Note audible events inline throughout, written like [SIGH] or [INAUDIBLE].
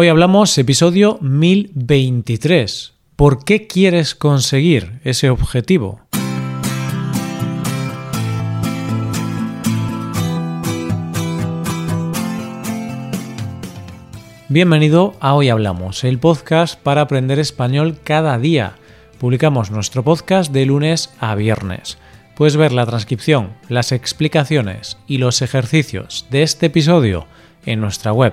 Hoy hablamos episodio 1023. ¿Por qué quieres conseguir ese objetivo? Bienvenido a Hoy Hablamos, el podcast para aprender español cada día. Publicamos nuestro podcast de lunes a viernes. Puedes ver la transcripción, las explicaciones y los ejercicios de este episodio en nuestra web.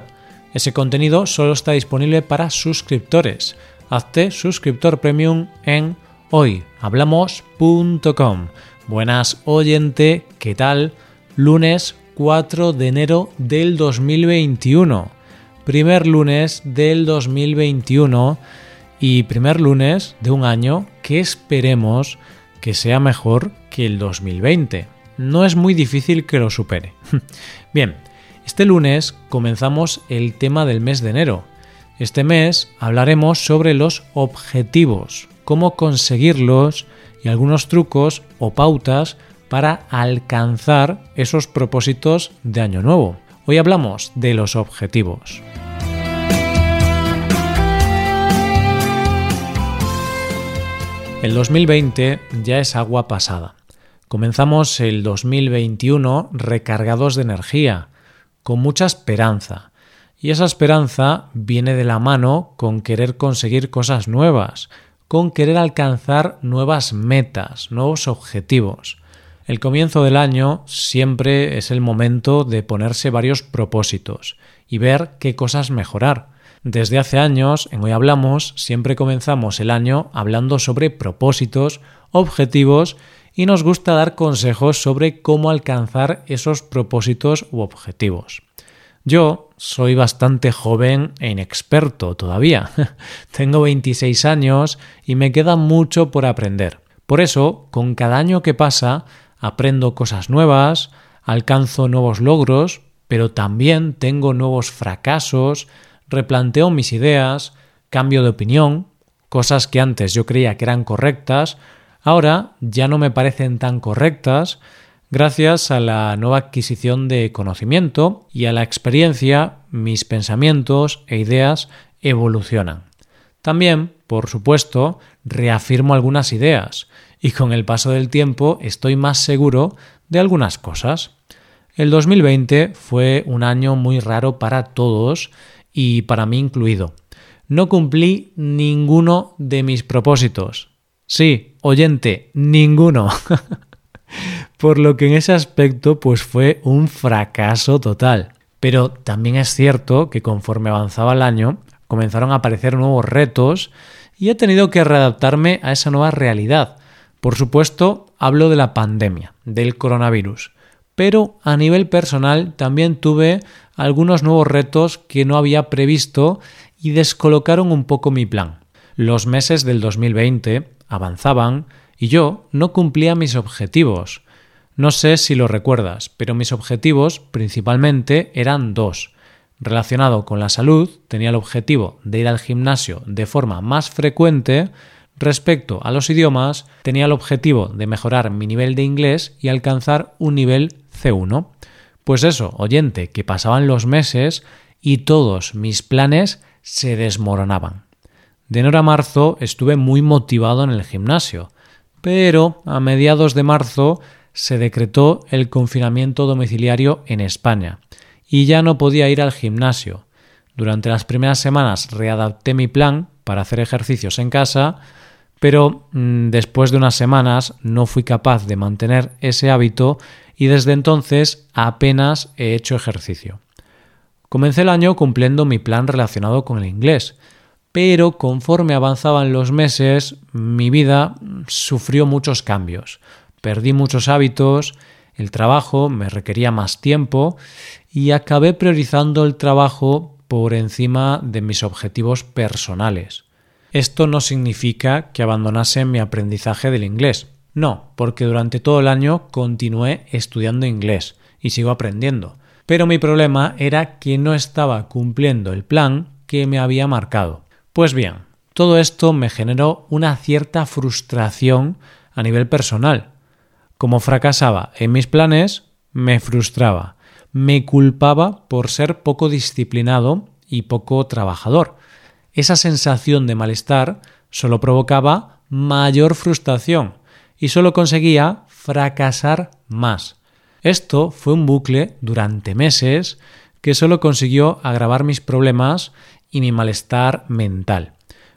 Ese contenido solo está disponible para suscriptores. Hazte suscriptor premium en hoyhablamos.com. Buenas oyente, ¿qué tal? Lunes 4 de enero del 2021 primer lunes del 2021 y primer lunes de un año que esperemos que sea mejor que el 2020. No es muy difícil que lo supere. [LAUGHS] Bien, este lunes comenzamos el tema del mes de enero. Este mes hablaremos sobre los objetivos, cómo conseguirlos y algunos trucos o pautas para alcanzar esos propósitos de año nuevo. Hoy hablamos de los objetivos. El 2020 ya es agua pasada. Comenzamos el 2021 recargados de energía, con mucha esperanza. Y esa esperanza viene de la mano con querer conseguir cosas nuevas, con querer alcanzar nuevas metas, nuevos objetivos. El comienzo del año siempre es el momento de ponerse varios propósitos y ver qué cosas mejorar. Desde hace años, en Hoy Hablamos, siempre comenzamos el año hablando sobre propósitos, objetivos y nos gusta dar consejos sobre cómo alcanzar esos propósitos u objetivos. Yo soy bastante joven e inexperto todavía. [LAUGHS] Tengo 26 años y me queda mucho por aprender. Por eso, con cada año que pasa, aprendo cosas nuevas, alcanzo nuevos logros, pero también tengo nuevos fracasos, replanteo mis ideas, cambio de opinión, cosas que antes yo creía que eran correctas, ahora ya no me parecen tan correctas gracias a la nueva adquisición de conocimiento y a la experiencia mis pensamientos e ideas evolucionan. También, por supuesto, reafirmo algunas ideas y con el paso del tiempo estoy más seguro de algunas cosas. El 2020 fue un año muy raro para todos y para mí incluido. No cumplí ninguno de mis propósitos. Sí, oyente, ninguno. [LAUGHS] Por lo que en ese aspecto pues fue un fracaso total. Pero también es cierto que conforme avanzaba el año comenzaron a aparecer nuevos retos y he tenido que readaptarme a esa nueva realidad. Por supuesto, hablo de la pandemia, del coronavirus pero a nivel personal también tuve algunos nuevos retos que no había previsto y descolocaron un poco mi plan. Los meses del 2020 avanzaban y yo no cumplía mis objetivos. No sé si lo recuerdas, pero mis objetivos principalmente eran dos. Relacionado con la salud, tenía el objetivo de ir al gimnasio de forma más frecuente. Respecto a los idiomas, tenía el objetivo de mejorar mi nivel de inglés y alcanzar un nivel C1. Pues eso, oyente, que pasaban los meses y todos mis planes se desmoronaban. De enero a marzo estuve muy motivado en el gimnasio, pero a mediados de marzo se decretó el confinamiento domiciliario en España y ya no podía ir al gimnasio. Durante las primeras semanas readapté mi plan para hacer ejercicios en casa, pero mm, después de unas semanas no fui capaz de mantener ese hábito y desde entonces apenas he hecho ejercicio. Comencé el año cumpliendo mi plan relacionado con el inglés, pero conforme avanzaban los meses mi vida sufrió muchos cambios. Perdí muchos hábitos, el trabajo me requería más tiempo y acabé priorizando el trabajo por encima de mis objetivos personales. Esto no significa que abandonase mi aprendizaje del inglés. No, porque durante todo el año continué estudiando inglés y sigo aprendiendo. Pero mi problema era que no estaba cumpliendo el plan que me había marcado. Pues bien, todo esto me generó una cierta frustración a nivel personal. Como fracasaba en mis planes, me frustraba, me culpaba por ser poco disciplinado y poco trabajador. Esa sensación de malestar solo provocaba mayor frustración y solo conseguía fracasar más. Esto fue un bucle durante meses que solo consiguió agravar mis problemas y mi malestar mental.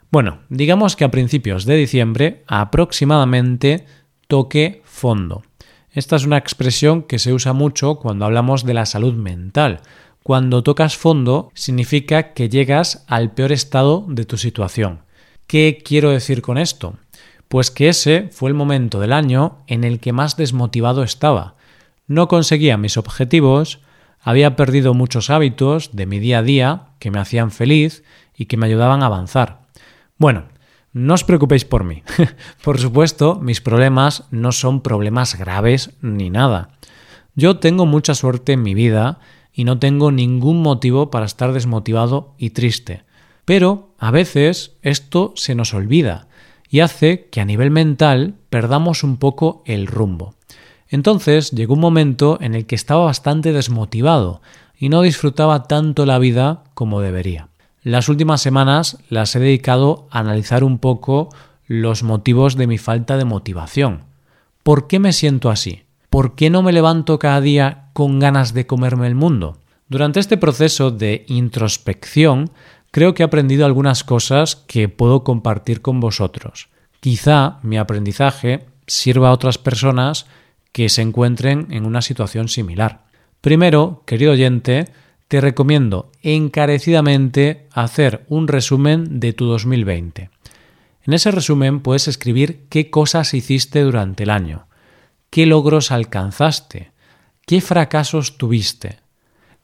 Bueno, digamos que a principios de diciembre aproximadamente toqué fondo. Esta es una expresión que se usa mucho cuando hablamos de la salud mental. Cuando tocas fondo significa que llegas al peor estado de tu situación. ¿Qué quiero decir con esto? Pues que ese fue el momento del año en el que más desmotivado estaba. No conseguía mis objetivos, había perdido muchos hábitos de mi día a día que me hacían feliz y que me ayudaban a avanzar. Bueno, no os preocupéis por mí. [LAUGHS] por supuesto, mis problemas no son problemas graves ni nada. Yo tengo mucha suerte en mi vida y no tengo ningún motivo para estar desmotivado y triste. Pero a veces esto se nos olvida y hace que a nivel mental perdamos un poco el rumbo. Entonces llegó un momento en el que estaba bastante desmotivado y no disfrutaba tanto la vida como debería. Las últimas semanas las he dedicado a analizar un poco los motivos de mi falta de motivación. ¿Por qué me siento así? ¿Por qué no me levanto cada día con ganas de comerme el mundo? Durante este proceso de introspección creo que he aprendido algunas cosas que puedo compartir con vosotros. Quizá mi aprendizaje sirva a otras personas que se encuentren en una situación similar. Primero, querido oyente, te recomiendo encarecidamente hacer un resumen de tu 2020. En ese resumen puedes escribir qué cosas hiciste durante el año, qué logros alcanzaste, qué fracasos tuviste,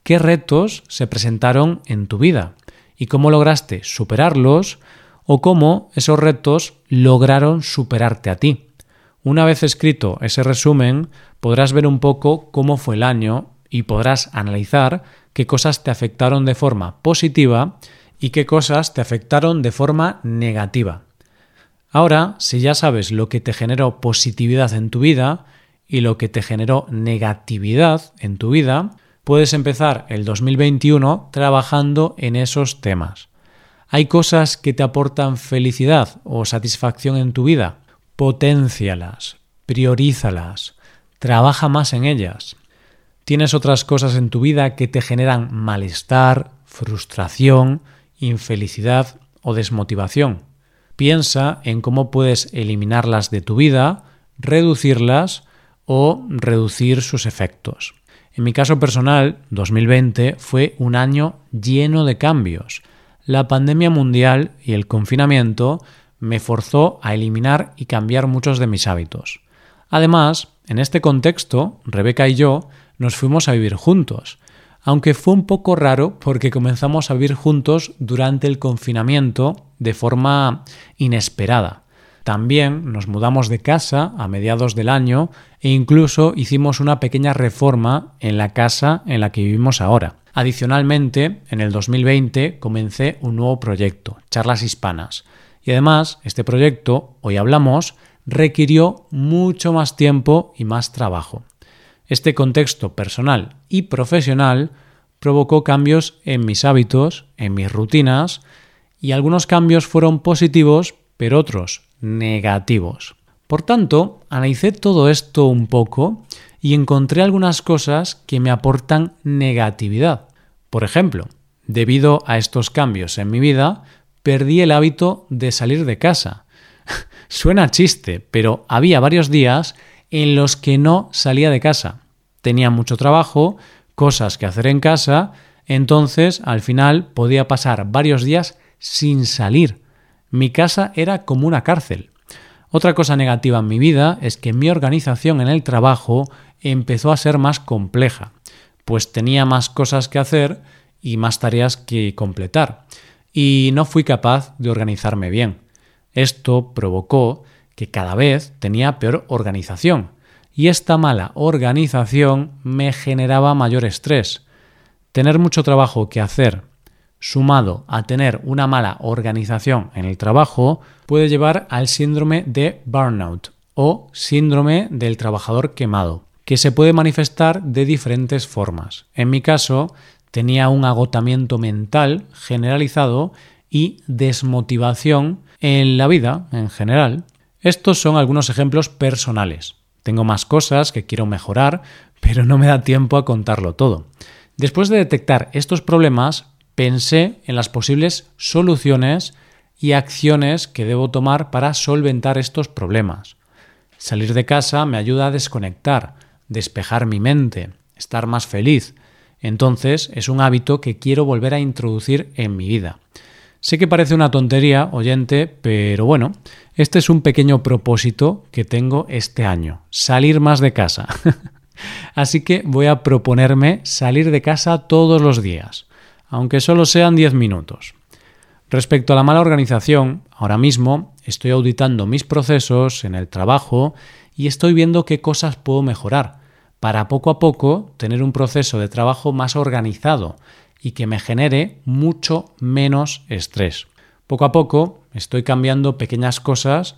qué retos se presentaron en tu vida y cómo lograste superarlos o cómo esos retos lograron superarte a ti. Una vez escrito ese resumen, podrás ver un poco cómo fue el año y podrás analizar qué cosas te afectaron de forma positiva y qué cosas te afectaron de forma negativa. Ahora, si ya sabes lo que te generó positividad en tu vida y lo que te generó negatividad en tu vida, puedes empezar el 2021 trabajando en esos temas. ¿Hay cosas que te aportan felicidad o satisfacción en tu vida? Potencialas, priorízalas, trabaja más en ellas. ¿Tienes otras cosas en tu vida que te generan malestar, frustración, infelicidad o desmotivación? Piensa en cómo puedes eliminarlas de tu vida, reducirlas o reducir sus efectos. En mi caso personal, 2020 fue un año lleno de cambios. La pandemia mundial y el confinamiento me forzó a eliminar y cambiar muchos de mis hábitos. Además, en este contexto, Rebeca y yo nos fuimos a vivir juntos, aunque fue un poco raro porque comenzamos a vivir juntos durante el confinamiento de forma inesperada. También nos mudamos de casa a mediados del año e incluso hicimos una pequeña reforma en la casa en la que vivimos ahora. Adicionalmente, en el 2020 comencé un nuevo proyecto, Charlas Hispanas. Y además, este proyecto, hoy hablamos, requirió mucho más tiempo y más trabajo. Este contexto personal y profesional provocó cambios en mis hábitos, en mis rutinas, y algunos cambios fueron positivos, pero otros negativos. Por tanto, analicé todo esto un poco y encontré algunas cosas que me aportan negatividad. Por ejemplo, debido a estos cambios en mi vida, perdí el hábito de salir de casa. [LAUGHS] Suena chiste, pero había varios días en los que no salía de casa. Tenía mucho trabajo, cosas que hacer en casa, entonces al final podía pasar varios días sin salir. Mi casa era como una cárcel. Otra cosa negativa en mi vida es que mi organización en el trabajo empezó a ser más compleja, pues tenía más cosas que hacer y más tareas que completar, y no fui capaz de organizarme bien. Esto provocó que cada vez tenía peor organización, y esta mala organización me generaba mayor estrés. Tener mucho trabajo que hacer sumado a tener una mala organización en el trabajo, puede llevar al síndrome de burnout o síndrome del trabajador quemado, que se puede manifestar de diferentes formas. En mi caso, Tenía un agotamiento mental generalizado y desmotivación en la vida en general. Estos son algunos ejemplos personales. Tengo más cosas que quiero mejorar, pero no me da tiempo a contarlo todo. Después de detectar estos problemas, pensé en las posibles soluciones y acciones que debo tomar para solventar estos problemas. Salir de casa me ayuda a desconectar, despejar mi mente, estar más feliz. Entonces es un hábito que quiero volver a introducir en mi vida. Sé que parece una tontería, oyente, pero bueno, este es un pequeño propósito que tengo este año, salir más de casa. [LAUGHS] Así que voy a proponerme salir de casa todos los días, aunque solo sean 10 minutos. Respecto a la mala organización, ahora mismo estoy auditando mis procesos en el trabajo y estoy viendo qué cosas puedo mejorar para poco a poco tener un proceso de trabajo más organizado y que me genere mucho menos estrés. Poco a poco estoy cambiando pequeñas cosas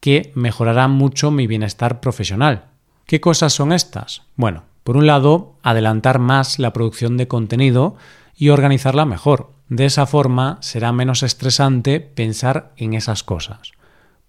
que mejorarán mucho mi bienestar profesional. ¿Qué cosas son estas? Bueno, por un lado, adelantar más la producción de contenido y organizarla mejor. De esa forma será menos estresante pensar en esas cosas.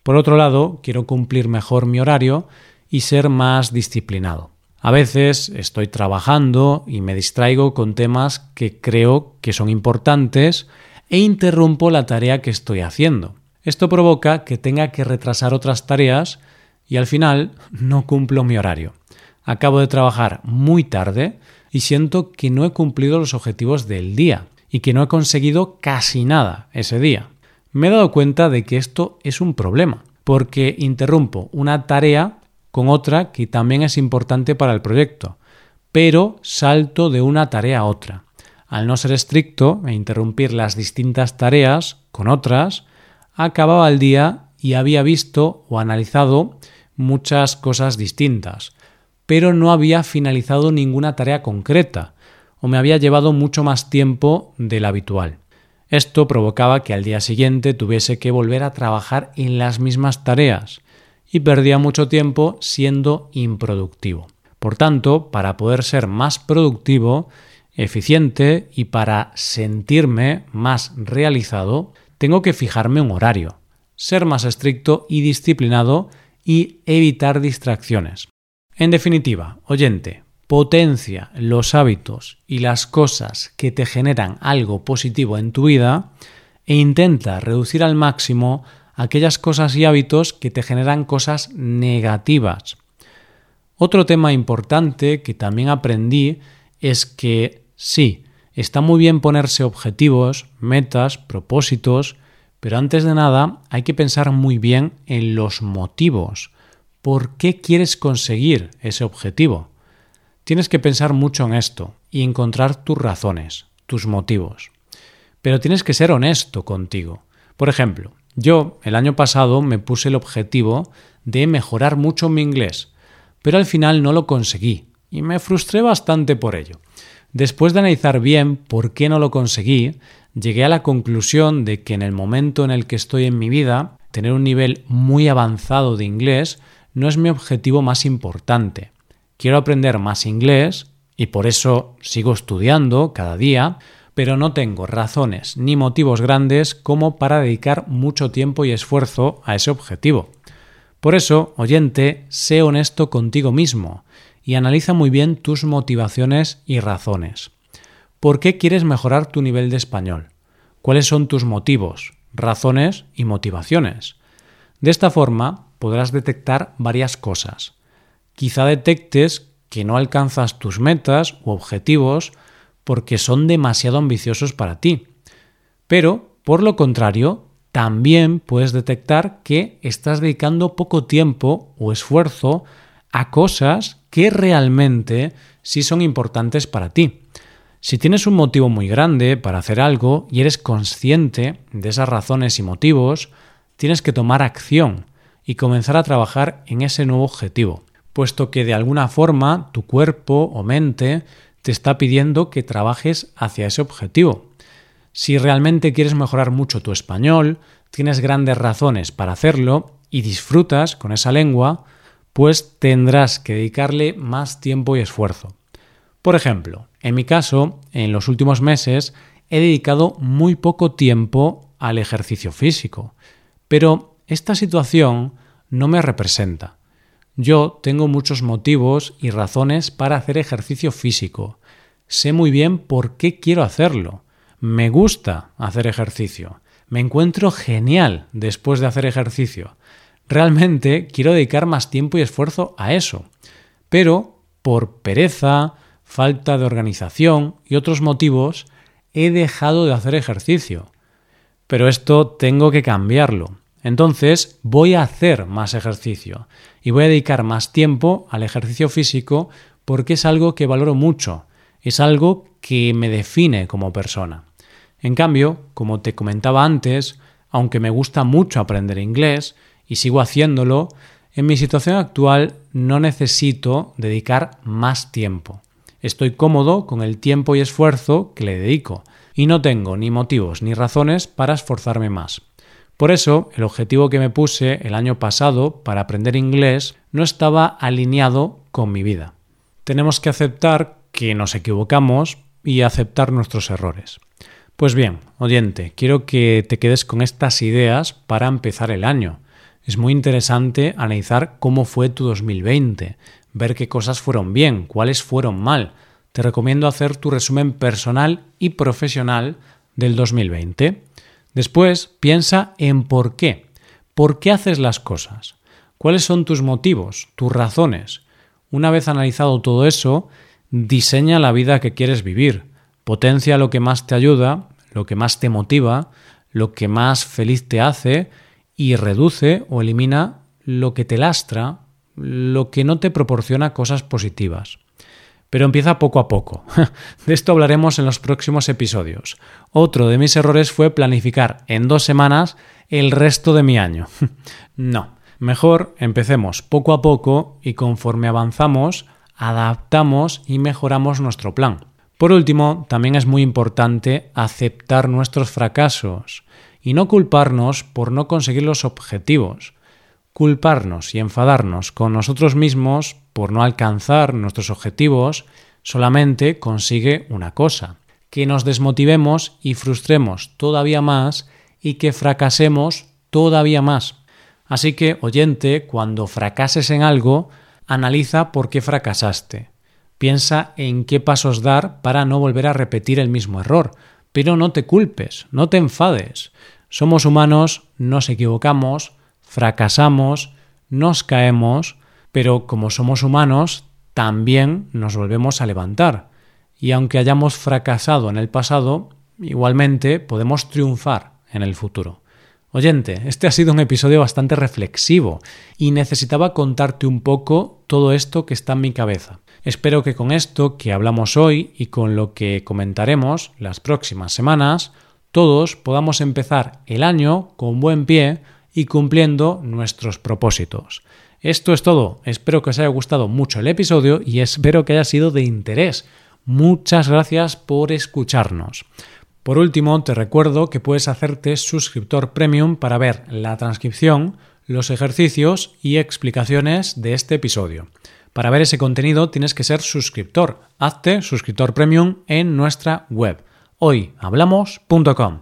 Por otro lado, quiero cumplir mejor mi horario y ser más disciplinado. A veces estoy trabajando y me distraigo con temas que creo que son importantes e interrumpo la tarea que estoy haciendo. Esto provoca que tenga que retrasar otras tareas y al final no cumplo mi horario. Acabo de trabajar muy tarde y siento que no he cumplido los objetivos del día y que no he conseguido casi nada ese día. Me he dado cuenta de que esto es un problema, porque interrumpo una tarea con otra que también es importante para el proyecto, pero salto de una tarea a otra. Al no ser estricto e interrumpir las distintas tareas con otras, acababa el día y había visto o analizado muchas cosas distintas, pero no había finalizado ninguna tarea concreta, o me había llevado mucho más tiempo del habitual. Esto provocaba que al día siguiente tuviese que volver a trabajar en las mismas tareas y perdía mucho tiempo siendo improductivo. Por tanto, para poder ser más productivo, eficiente y para sentirme más realizado, tengo que fijarme un horario, ser más estricto y disciplinado y evitar distracciones. En definitiva, oyente, potencia los hábitos y las cosas que te generan algo positivo en tu vida e intenta reducir al máximo aquellas cosas y hábitos que te generan cosas negativas. Otro tema importante que también aprendí es que sí, está muy bien ponerse objetivos, metas, propósitos, pero antes de nada hay que pensar muy bien en los motivos. ¿Por qué quieres conseguir ese objetivo? Tienes que pensar mucho en esto y encontrar tus razones, tus motivos. Pero tienes que ser honesto contigo. Por ejemplo, yo el año pasado me puse el objetivo de mejorar mucho mi inglés, pero al final no lo conseguí y me frustré bastante por ello. Después de analizar bien por qué no lo conseguí, llegué a la conclusión de que en el momento en el que estoy en mi vida, tener un nivel muy avanzado de inglés no es mi objetivo más importante quiero aprender más inglés y por eso sigo estudiando cada día, pero no tengo razones ni motivos grandes como para dedicar mucho tiempo y esfuerzo a ese objetivo. Por eso, oyente, sé honesto contigo mismo y analiza muy bien tus motivaciones y razones. ¿Por qué quieres mejorar tu nivel de español? ¿Cuáles son tus motivos, razones y motivaciones? De esta forma podrás detectar varias cosas quizá detectes que no alcanzas tus metas u objetivos porque son demasiado ambiciosos para ti. Pero, por lo contrario, también puedes detectar que estás dedicando poco tiempo o esfuerzo a cosas que realmente sí son importantes para ti. Si tienes un motivo muy grande para hacer algo y eres consciente de esas razones y motivos, tienes que tomar acción y comenzar a trabajar en ese nuevo objetivo puesto que de alguna forma tu cuerpo o mente te está pidiendo que trabajes hacia ese objetivo. Si realmente quieres mejorar mucho tu español, tienes grandes razones para hacerlo y disfrutas con esa lengua, pues tendrás que dedicarle más tiempo y esfuerzo. Por ejemplo, en mi caso, en los últimos meses he dedicado muy poco tiempo al ejercicio físico, pero esta situación no me representa. Yo tengo muchos motivos y razones para hacer ejercicio físico. Sé muy bien por qué quiero hacerlo. Me gusta hacer ejercicio. Me encuentro genial después de hacer ejercicio. Realmente quiero dedicar más tiempo y esfuerzo a eso. Pero por pereza, falta de organización y otros motivos, he dejado de hacer ejercicio. Pero esto tengo que cambiarlo. Entonces voy a hacer más ejercicio y voy a dedicar más tiempo al ejercicio físico porque es algo que valoro mucho, es algo que me define como persona. En cambio, como te comentaba antes, aunque me gusta mucho aprender inglés y sigo haciéndolo, en mi situación actual no necesito dedicar más tiempo. Estoy cómodo con el tiempo y esfuerzo que le dedico y no tengo ni motivos ni razones para esforzarme más. Por eso, el objetivo que me puse el año pasado para aprender inglés no estaba alineado con mi vida. Tenemos que aceptar que nos equivocamos y aceptar nuestros errores. Pues bien, oyente, quiero que te quedes con estas ideas para empezar el año. Es muy interesante analizar cómo fue tu 2020, ver qué cosas fueron bien, cuáles fueron mal. Te recomiendo hacer tu resumen personal y profesional del 2020. Después piensa en por qué. ¿Por qué haces las cosas? ¿Cuáles son tus motivos, tus razones? Una vez analizado todo eso, diseña la vida que quieres vivir. Potencia lo que más te ayuda, lo que más te motiva, lo que más feliz te hace y reduce o elimina lo que te lastra, lo que no te proporciona cosas positivas. Pero empieza poco a poco. [LAUGHS] De esto hablaremos en los próximos episodios. Otro de mis errores fue planificar en dos semanas el resto de mi año. [LAUGHS] No, mejor empecemos poco a poco y conforme avanzamos, adaptamos y mejoramos nuestro plan. Por último, también es muy importante aceptar nuestros fracasos y no culparnos por no conseguir los objetivos. Culparnos y enfadarnos con nosotros mismos por no alcanzar nuestros objetivos solamente consigue una cosa, que nos desmotivemos y frustremos todavía más y que fracasemos todavía más. Así que, oyente, cuando fracases en algo, analiza por qué fracasaste. Piensa en qué pasos dar para no volver a repetir el mismo error. Pero no te culpes, no te enfades. Somos humanos, nos equivocamos, fracasamos, nos caemos, pero como somos humanos, también nos volvemos a levantar. Y aunque hayamos fracasado en el pasado, igualmente podemos triunfar en el futuro. Oyente, este ha sido un episodio bastante reflexivo y necesitaba contarte un poco todo esto que está en mi cabeza. Espero que con esto que hablamos hoy y con lo que comentaremos las próximas semanas, todos podamos empezar el año con buen pie y cumpliendo nuestros propósitos. Esto es todo. Espero que os haya gustado mucho el episodio y espero que haya sido de interés. Muchas gracias por escucharnos. Por último, te recuerdo que puedes hacerte suscriptor premium para ver la transcripción, los ejercicios y explicaciones de este episodio. Para ver ese contenido tienes que ser suscriptor. Hazte suscriptor premium en nuestra web hoyhablamos.com.